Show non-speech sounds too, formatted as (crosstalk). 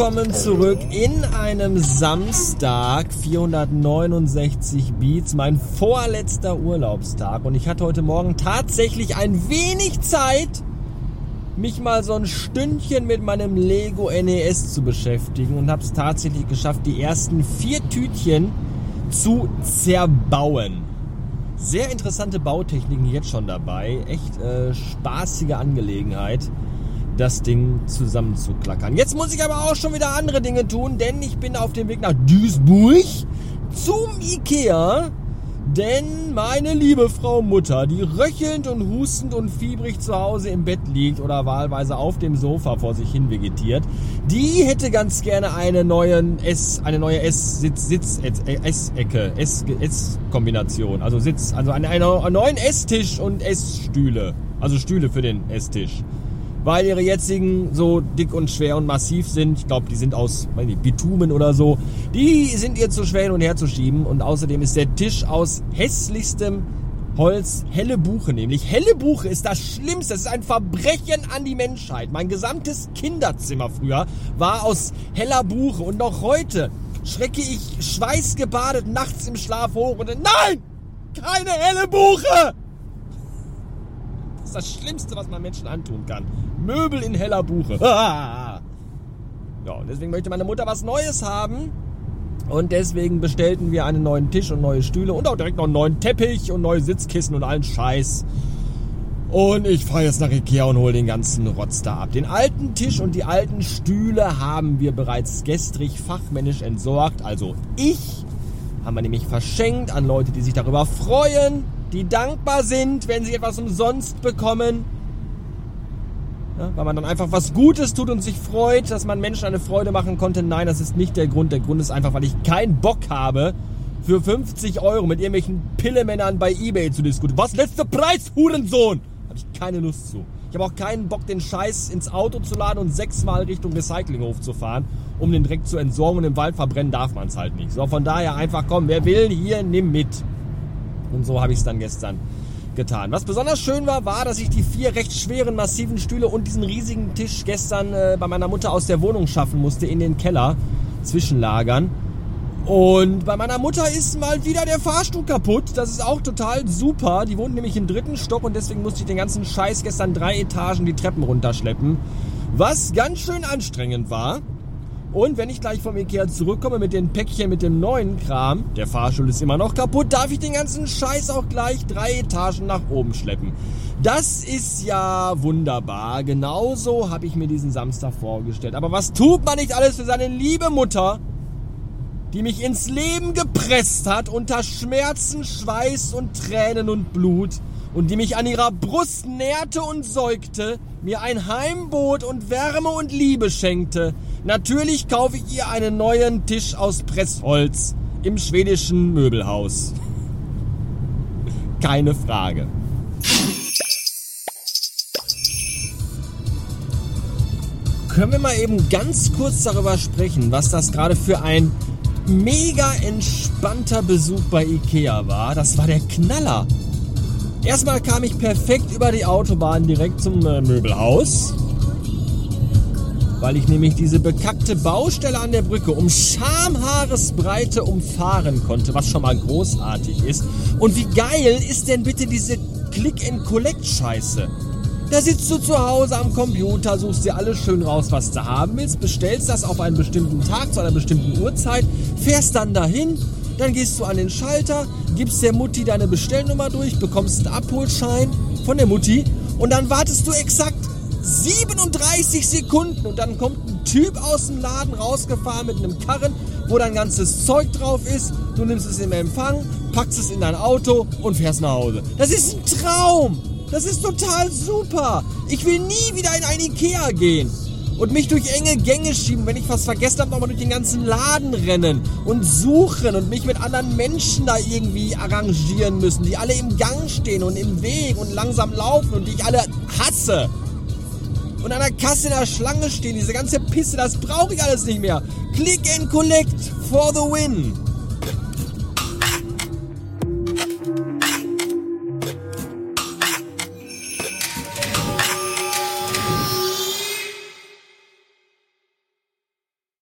Willkommen zurück in einem Samstag, 469 Beats, mein vorletzter Urlaubstag. Und ich hatte heute Morgen tatsächlich ein wenig Zeit, mich mal so ein Stündchen mit meinem Lego NES zu beschäftigen und habe es tatsächlich geschafft, die ersten vier Tütchen zu zerbauen. Sehr interessante Bautechniken jetzt schon dabei, echt äh, spaßige Angelegenheit das Ding zusammenzuklackern. Jetzt muss ich aber auch schon wieder andere Dinge tun, denn ich bin auf dem Weg nach Duisburg zum Ikea. Denn meine liebe Frau Mutter, die röchelnd und hustend und fiebrig zu Hause im Bett liegt oder wahlweise auf dem Sofa vor sich hin vegetiert, die hätte ganz gerne eine neue S, eine neue S-Sitz, Sitz, S-Ecke, S-Kombination. Also Sitz, also einen, einen neuen Esstisch und Essstühle. Also Stühle für den Esstisch weil ihre jetzigen so dick und schwer und massiv sind. Ich glaube, die sind aus nicht, Bitumen oder so. Die sind ihr zu schwer hin und her zu schieben. Und außerdem ist der Tisch aus hässlichstem Holz, helle Buche nämlich. Helle Buche ist das Schlimmste. Das ist ein Verbrechen an die Menschheit. Mein gesamtes Kinderzimmer früher war aus heller Buche. Und noch heute schrecke ich schweißgebadet nachts im Schlaf hoch und nein! Keine helle Buche! Ist das Schlimmste, was man Menschen antun kann. Möbel in heller Buche. (laughs) ja, und deswegen möchte meine Mutter was Neues haben. Und deswegen bestellten wir einen neuen Tisch und neue Stühle und auch direkt noch einen neuen Teppich und neue Sitzkissen und allen Scheiß. Und ich fahre jetzt nach Ikea und hole den ganzen Rotz da ab. Den alten Tisch und die alten Stühle haben wir bereits gestrig fachmännisch entsorgt. Also ich haben wir nämlich verschenkt an Leute, die sich darüber freuen die dankbar sind, wenn sie etwas umsonst bekommen. Ja, weil man dann einfach was Gutes tut und sich freut, dass man Menschen eine Freude machen konnte. Nein, das ist nicht der Grund. Der Grund ist einfach, weil ich keinen Bock habe, für 50 Euro mit irgendwelchen Pillemännern bei Ebay zu diskutieren. Was? Letzter Preis, Hurensohn! Habe ich keine Lust zu. Ich habe auch keinen Bock, den Scheiß ins Auto zu laden und sechsmal Richtung Recyclinghof zu fahren, um den direkt zu entsorgen und im Wald verbrennen darf man es halt nicht. So, von daher einfach komm, wer will, hier, nimm mit. Und so habe ich es dann gestern getan. Was besonders schön war, war, dass ich die vier recht schweren, massiven Stühle und diesen riesigen Tisch gestern äh, bei meiner Mutter aus der Wohnung schaffen musste, in den Keller zwischenlagern. Und bei meiner Mutter ist mal wieder der Fahrstuhl kaputt. Das ist auch total super. Die wohnt nämlich im dritten Stock und deswegen musste ich den ganzen Scheiß gestern drei Etagen die Treppen runterschleppen. Was ganz schön anstrengend war. Und wenn ich gleich vom Ikea zurückkomme mit den Päckchen mit dem neuen Kram, der Fahrstuhl ist immer noch kaputt, darf ich den ganzen Scheiß auch gleich drei Etagen nach oben schleppen. Das ist ja wunderbar. Genauso habe ich mir diesen Samstag vorgestellt. Aber was tut man nicht alles für seine liebe Mutter, die mich ins Leben gepresst hat unter Schmerzen, Schweiß und Tränen und Blut und die mich an ihrer Brust nährte und säugte, mir ein Heimbot und Wärme und Liebe schenkte, Natürlich kaufe ich ihr einen neuen Tisch aus Pressholz im schwedischen Möbelhaus. (laughs) Keine Frage. Können wir mal eben ganz kurz darüber sprechen, was das gerade für ein mega entspannter Besuch bei Ikea war? Das war der Knaller. Erstmal kam ich perfekt über die Autobahn direkt zum äh, Möbelhaus weil ich nämlich diese bekackte Baustelle an der Brücke um Schamhaaresbreite umfahren konnte, was schon mal großartig ist. Und wie geil ist denn bitte diese Click-and-Collect-Scheiße? Da sitzt du zu Hause am Computer, suchst dir alles schön raus, was du haben willst, bestellst das auf einen bestimmten Tag zu einer bestimmten Uhrzeit, fährst dann dahin, dann gehst du an den Schalter, gibst der Mutti deine Bestellnummer durch, bekommst einen Abholschein von der Mutti und dann wartest du exakt 37 Sekunden und dann kommt ein Typ aus dem Laden rausgefahren mit einem Karren, wo dein ganzes Zeug drauf ist. Du nimmst es im Empfang, packst es in dein Auto und fährst nach Hause. Das ist ein Traum. Das ist total super. Ich will nie wieder in ein Ikea gehen und mich durch enge Gänge schieben, wenn ich was vergessen habe, nochmal durch den ganzen Laden rennen und suchen und mich mit anderen Menschen da irgendwie arrangieren müssen, die alle im Gang stehen und im Weg und langsam laufen und die ich alle hasse und an der Kasse in der Schlange stehen. Diese ganze Pisse, das brauche ich alles nicht mehr. Click and collect for the win.